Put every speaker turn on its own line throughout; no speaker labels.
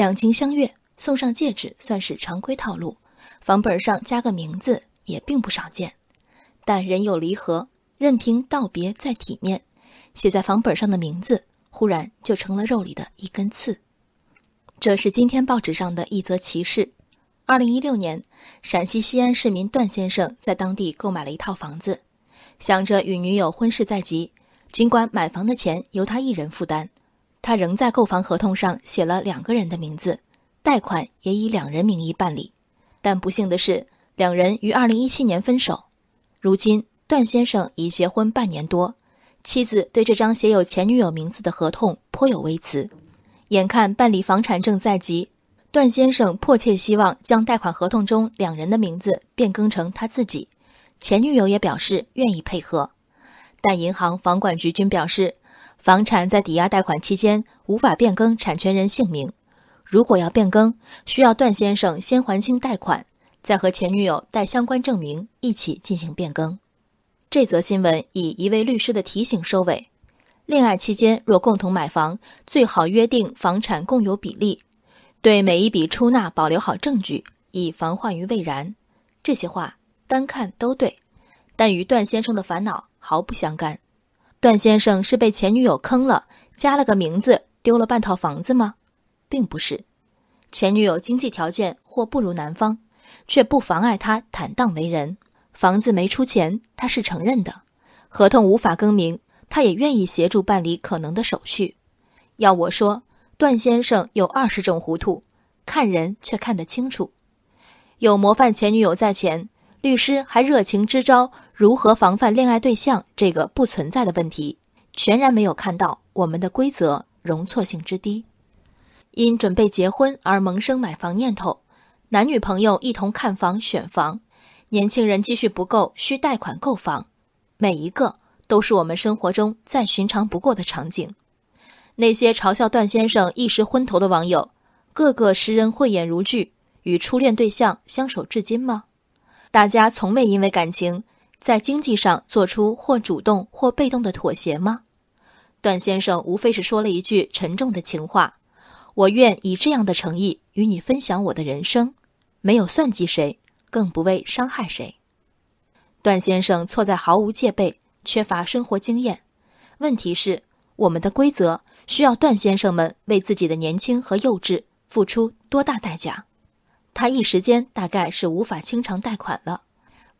两情相悦，送上戒指算是常规套路，房本上加个名字也并不少见。但人有离合，任凭道别再体面，写在房本上的名字忽然就成了肉里的一根刺。这是今天报纸上的一则奇事：二零一六年，陕西西安市民段先生在当地购买了一套房子，想着与女友婚事在即，尽管买房的钱由他一人负担。他仍在购房合同上写了两个人的名字，贷款也以两人名义办理。但不幸的是，两人于二零一七年分手。如今，段先生已结婚半年多，妻子对这张写有前女友名字的合同颇有微词。眼看办理房产证在即，段先生迫切希望将贷款合同中两人的名字变更成他自己。前女友也表示愿意配合，但银行、房管局均表示。房产在抵押贷款期间无法变更产权人姓名，如果要变更，需要段先生先还清贷款，再和前女友带相关证明一起进行变更。这则新闻以一位律师的提醒收尾：恋爱期间若共同买房，最好约定房产共有比例，对每一笔出纳保留好证据，以防患于未然。这些话单看都对，但与段先生的烦恼毫不相干。段先生是被前女友坑了，加了个名字，丢了半套房子吗？并不是，前女友经济条件或不如男方，却不妨碍他坦荡为人。房子没出钱，他是承认的；合同无法更名，他也愿意协助办理可能的手续。要我说，段先生有二十种糊涂，看人却看得清楚。有模范前女友在前。律师还热情支招，如何防范恋爱对象这个不存在的问题，全然没有看到我们的规则容错性之低。因准备结婚而萌生买房念头，男女朋友一同看房选房，年轻人积蓄不够需贷款购房，每一个都是我们生活中再寻常不过的场景。那些嘲笑段先生一时昏头的网友，个个识人慧眼如炬，与初恋对象相守至今吗？大家从未因为感情在经济上做出或主动或被动的妥协吗？段先生无非是说了一句沉重的情话：“我愿以这样的诚意与你分享我的人生，没有算计谁，更不为伤害谁。”段先生错在毫无戒备，缺乏生活经验。问题是，我们的规则需要段先生们为自己的年轻和幼稚付出多大代价？他一时间大概是无法清偿贷款了，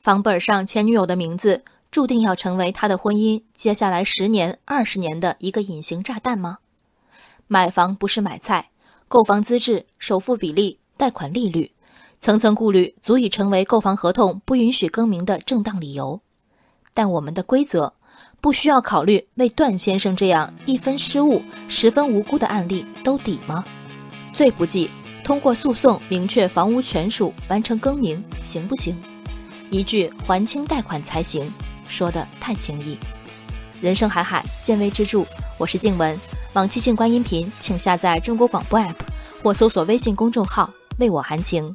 房本上前女友的名字注定要成为他的婚姻接下来十年、二十年的一个隐形炸弹吗？买房不是买菜，购房资质、首付比例、贷款利率，层层顾虑足以成为购房合同不允许更名的正当理由。但我们的规则不需要考虑为段先生这样一分失误、十分无辜的案例兜底吗？最不济。通过诉讼明确房屋权属，完成更名，行不行？一句还清贷款才行，说的太轻易。人生海海，见微知著。我是静文，往期静观音频，请下载中国广播 APP 或搜索微信公众号“为我含情”。